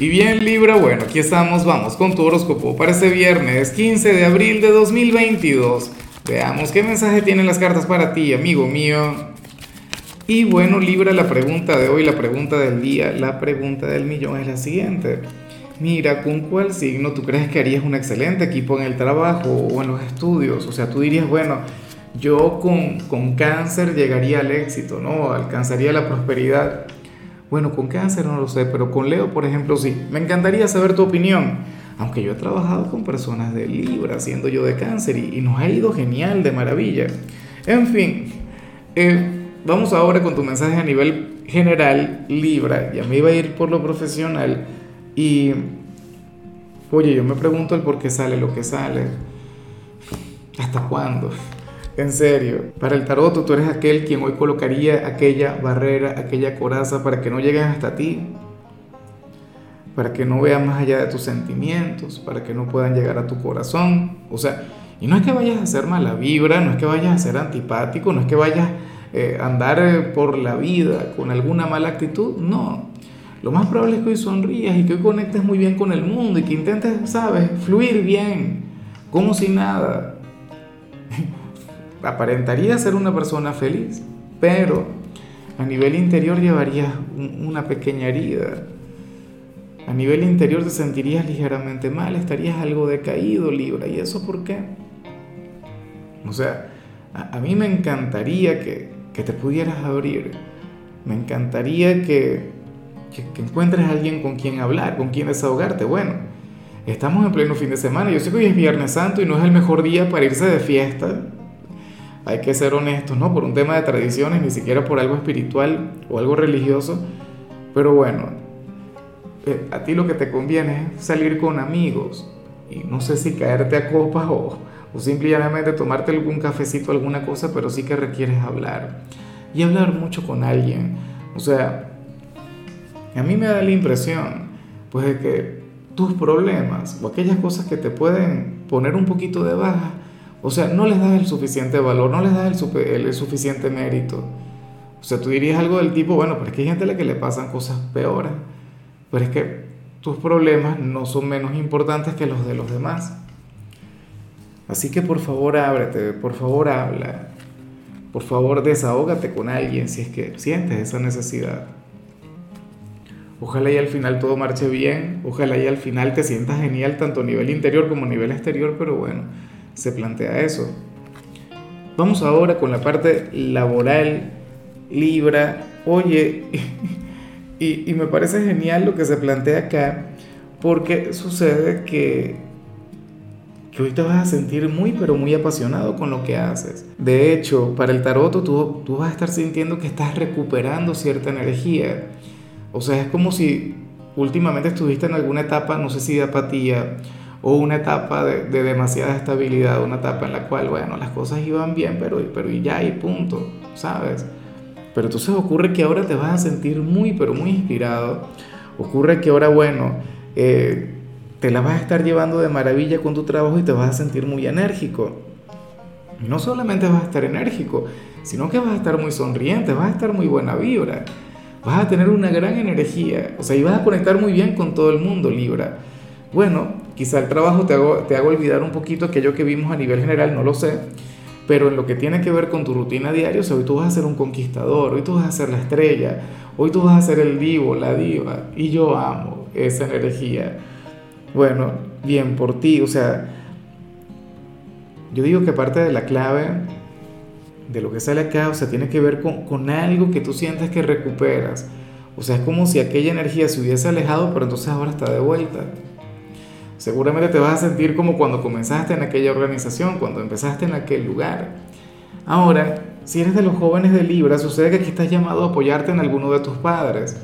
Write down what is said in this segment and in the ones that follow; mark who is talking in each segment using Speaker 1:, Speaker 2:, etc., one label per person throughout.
Speaker 1: Y bien Libra, bueno, aquí estamos, vamos con tu horóscopo para este viernes 15 de abril de 2022. Veamos qué mensaje tienen las cartas para ti, amigo mío. Y bueno Libra, la pregunta de hoy, la pregunta del día, la pregunta del millón es la siguiente. Mira, ¿con cuál signo tú crees que harías un excelente equipo en el trabajo o en los estudios? O sea, tú dirías, bueno, yo con, con cáncer llegaría al éxito, ¿no? Alcanzaría la prosperidad. Bueno, con cáncer no lo sé, pero con Leo, por ejemplo, sí. Me encantaría saber tu opinión. Aunque yo he trabajado con personas de Libra, siendo yo de cáncer, y, nos ha ido genial, de maravilla. En fin, eh, vamos ahora con tu mensaje a nivel general, Libra. Ya me iba a ir por lo profesional. Y, oye, yo me pregunto el por qué sale lo que sale. ¿Hasta cuándo? En serio, para el tarot tú eres aquel quien hoy colocaría aquella barrera, aquella coraza para que no lleguen hasta ti, para que no vean más allá de tus sentimientos, para que no puedan llegar a tu corazón. O sea, y no es que vayas a ser mala vibra, no es que vayas a ser antipático, no es que vayas eh, a andar eh, por la vida con alguna mala actitud, no. Lo más probable es que hoy sonrías y que hoy conectes muy bien con el mundo y que intentes, sabes, fluir bien, como si nada aparentaría ser una persona feliz, pero a nivel interior llevarías una pequeña herida. A nivel interior te sentirías ligeramente mal, estarías algo decaído, Libra. ¿Y eso por qué? O sea, a, mí me encantaría que, te pudieras abrir. Me encantaría que, que, encuentres a alguien con quien hablar, con quien desahogarte. Bueno, estamos en pleno fin de semana. Yo sé que hoy es Viernes Santo y no es el mejor día para irse de fiesta hay que ser honestos, ¿no? Por un tema de tradiciones, ni siquiera por algo espiritual o algo religioso. Pero bueno, eh, a ti lo que te conviene es salir con amigos y no sé si caerte a copas o, o simplemente tomarte algún cafecito, alguna cosa, pero sí que requieres hablar. Y hablar mucho con alguien. O sea, a mí me da la impresión, pues, de que tus problemas o aquellas cosas que te pueden poner un poquito de baja, o sea, no les das el suficiente valor, no les das el, suficiente mérito. O sea, tú dirías algo del tipo, bueno, pero es que hay gente a la que le pasan cosas peores. Pero es que tus problemas no son menos importantes que los de los demás. Así que por favor ábrete, por favor habla. Por favor desahógate con alguien si es que sientes esa necesidad. Ojalá y al final todo marche bien, ojalá y al final te sientas genial tanto a nivel interior como a nivel exterior, pero bueno, se plantea eso. Vamos ahora con la parte laboral, Libra. Oye, y, me parece genial lo que se plantea acá, porque sucede que, que hoy te vas a sentir muy, pero muy apasionado con lo que haces. De hecho, para el tarot tú, tú vas a estar sintiendo que estás recuperando cierta energía. O sea, es como si últimamente estuviste en alguna etapa, no sé si de apatía, o una etapa de, demasiada estabilidad, una etapa en la cual, bueno, las cosas iban bien, pero, pero ya y punto, ¿sabes? Pero entonces ocurre que ahora te vas a sentir muy, pero muy inspirado. Ocurre que ahora, bueno, eh, te la vas a estar llevando de maravilla con tu trabajo y te vas a sentir muy enérgico. No solamente vas a estar enérgico, sino que vas a estar muy sonriente, vas a estar muy buena vibra, vas a tener una gran energía, o sea, y vas a conectar muy bien con todo el mundo, Libra. Bueno, quizá el trabajo te, hago, te haga olvidar un poquito aquello que vimos a nivel general, no lo sé, pero en lo que tiene que ver con tu rutina diaria, hoy tú vas a ser un conquistador, hoy tú vas a ser la estrella, hoy tú vas a ser el divo, la diva, y yo amo esa energía. Bueno, bien por ti, o sea, yo digo que parte de la clave de lo que sale acá, o sea, tiene que ver con, con algo que tú sientes que recuperas. O sea, es como si aquella energía se hubiese alejado, pero entonces ahora está de vuelta. Seguramente te vas a sentir como cuando comenzaste en aquella organización, cuando empezaste en aquel lugar. Ahora, si eres de los jóvenes de Libra, sucede que aquí estás llamado a apoyarte en alguno de tus padres,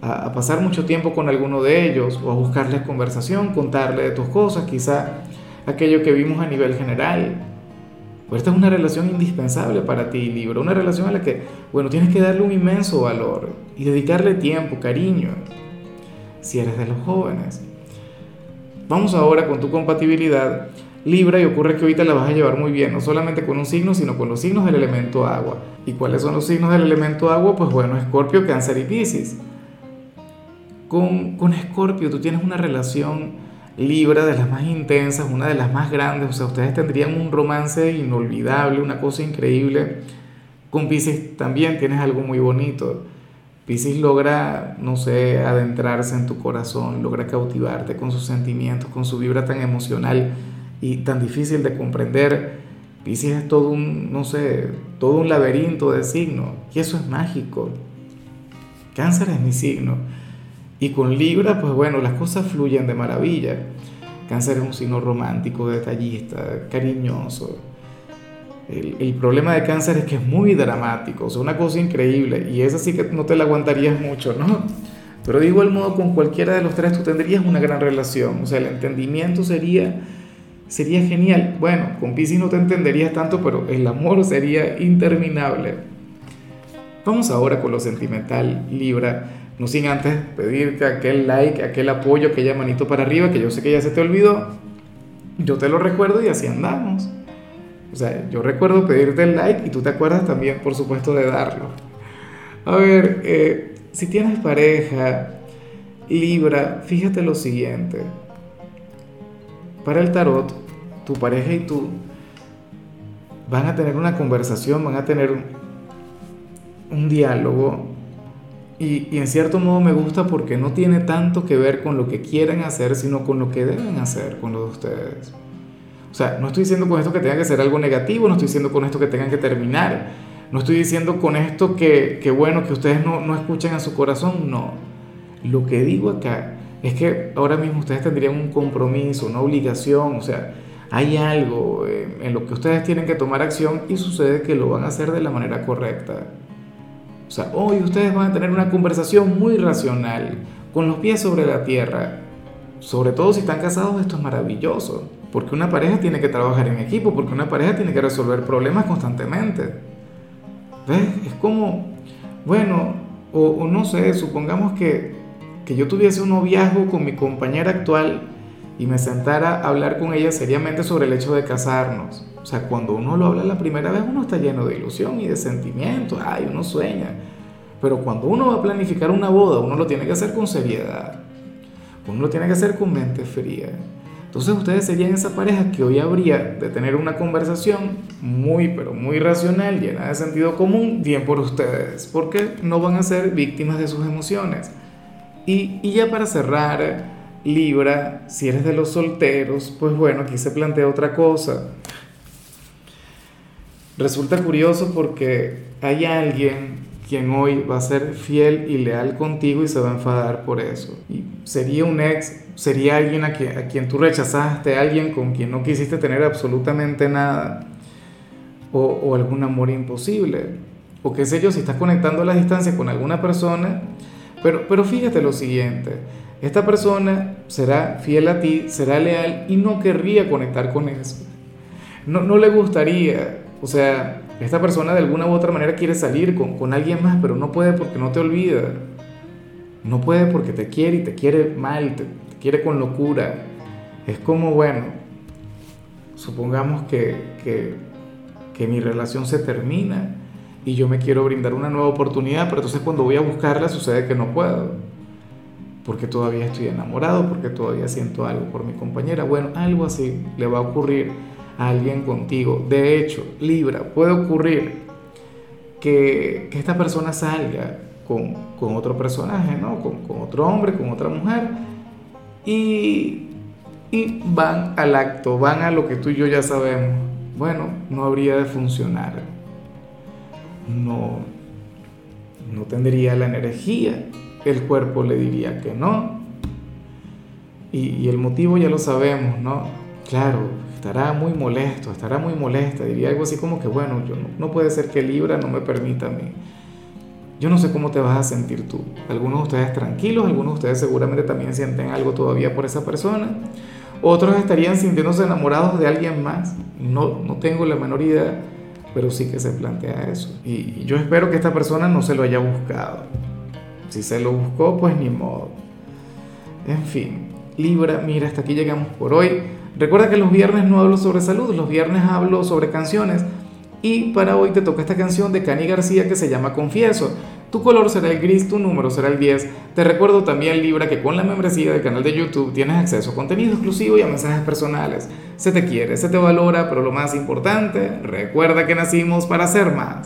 Speaker 1: a, pasar mucho tiempo con alguno de ellos o a buscarles conversación, contarle de tus cosas, quizá aquello que vimos a nivel general. Pues esta es una relación indispensable para ti, Libra, una relación a la que, bueno, tienes que darle un inmenso valor y dedicarle tiempo, cariño, si eres de los jóvenes. Vamos ahora con tu compatibilidad Libra y ocurre que ahorita la vas a llevar muy bien, no solamente con un signo, sino con los signos del elemento agua. ¿Y cuáles son los signos del elemento agua? Pues bueno, Escorpio, Cáncer y Piscis. Con, con Escorpio tú tienes una relación Libra de las más intensas, una de las más grandes, o sea, ustedes tendrían un romance inolvidable, una cosa increíble. Con Pisces también tienes algo muy bonito. Pisces logra, no sé, adentrarse en tu corazón, logra cautivarte con sus sentimientos, con su vibra tan emocional y tan difícil de comprender. Pisces es todo un, no sé, todo un laberinto de signos y eso es mágico. Cáncer es mi signo. Y con Libra, pues bueno, las cosas fluyen de maravilla. Cáncer es un signo romántico, detallista, cariñoso. El, problema de cáncer es que es muy dramático, sea, una cosa increíble. Y esa sí que no te la aguantarías mucho, ¿no? Pero de igual modo, con cualquiera de los tres tú tendrías una gran relación. O sea, el entendimiento sería, sería genial. Bueno, con Pisces no te entenderías tanto, pero el amor sería interminable. Vamos ahora con lo sentimental, Libra. No sin antes pedirte aquel like, aquel apoyo, aquella manito para arriba, que yo sé que ya se te olvidó. Yo te lo recuerdo y así andamos. O sea, yo recuerdo pedirte el like y tú te acuerdas también, por supuesto, de darlo. A ver, eh, si tienes pareja, Libra, fíjate lo siguiente. Para el tarot, tu pareja y tú van a tener una conversación, van a tener un, diálogo y, en cierto modo me gusta porque no tiene tanto que ver con lo que quieren hacer, sino con lo que deben hacer con lo de ustedes. O sea, no estoy diciendo con esto que tenga que ser algo negativo, no estoy diciendo con esto que tengan que terminar, no estoy diciendo con esto que, que bueno, que ustedes no, no escuchen a su corazón, no. Lo que digo acá es que ahora mismo ustedes tendrían un compromiso, una obligación, o sea, hay algo en lo que ustedes tienen que tomar acción y sucede que lo van a hacer de la manera correcta. O sea, hoy ustedes van a tener una conversación muy racional, con los pies sobre la tierra. Sobre todo si están casados, esto es maravilloso. Porque una pareja tiene que trabajar en equipo, porque una pareja tiene que resolver problemas constantemente. ¿Ves? Es como, bueno, o, no sé, supongamos que, que yo tuviese un noviazgo con mi compañera actual y me sentara a hablar con ella seriamente sobre el hecho de casarnos. O sea, cuando uno lo habla la primera vez, uno está lleno de ilusión y de sentimientos, ay, uno sueña. Pero cuando uno va a planificar una boda, uno lo tiene que hacer con seriedad. Uno lo tiene que hacer con mente fría. Entonces ustedes serían esa pareja que hoy habría de tener una conversación muy, pero muy racional, llena de sentido común, bien por ustedes, porque no van a ser víctimas de sus emociones. Y, y ya para cerrar, Libra, si eres de los solteros, pues bueno, aquí se plantea otra cosa. Resulta curioso porque hay alguien quien hoy va a ser fiel y leal contigo y se va a enfadar por eso. Y sería un ex, sería alguien a quien, a quien tú rechazaste, alguien con quien no quisiste tener absolutamente nada, o, o algún amor imposible, o qué sé yo, si estás conectando a la distancia con alguna persona, pero, pero fíjate lo siguiente, esta persona será fiel a ti, será leal y no querría conectar con eso. No, no le gustaría o sea, esta persona de alguna u otra manera quiere salir con, alguien más, pero no puede porque no te olvida. No puede porque te quiere y te quiere mal, te, quiere con locura. Es como, bueno, supongamos que, que mi relación se termina y yo me quiero brindar una nueva oportunidad, pero entonces cuando voy a buscarla sucede que no puedo. Porque todavía estoy enamorado, porque todavía siento algo por mi compañera. Bueno, algo así le va a ocurrir alguien contigo. De hecho, Libra, puede ocurrir que, esta persona salga con, otro personaje, ¿no? Con, otro hombre, con otra mujer, y, y van al acto, van a lo que tú y yo ya sabemos. Bueno, no habría de funcionar. No, no tendría la energía. El cuerpo le diría que no. Y el motivo ya lo sabemos, ¿no? Claro, estará muy molesto, estará muy molesta, diría algo así como que, bueno, yo no, puede ser que Libra no me permita a mí. Yo no sé cómo te vas a sentir tú. Algunos de ustedes tranquilos, algunos de ustedes seguramente también sienten algo todavía por esa persona. Otros estarían sintiéndose enamorados de alguien más. No, no tengo la menor idea, pero sí que se plantea eso. Y yo espero que esta persona no se lo haya buscado. Si se lo buscó, pues ni modo. En fin, Libra, mira, hasta aquí llegamos por hoy. Recuerda que los viernes no hablo sobre salud, los viernes hablo sobre canciones. Y para hoy te toca esta canción de Cani García que se llama Confieso. Tu color será el gris, tu número será el 10. Te recuerdo también, Libra, que con la membresía del canal de YouTube tienes acceso a contenido exclusivo y a mensajes personales. Se te quiere, se te valora, pero lo más importante, recuerda que nacimos para ser más.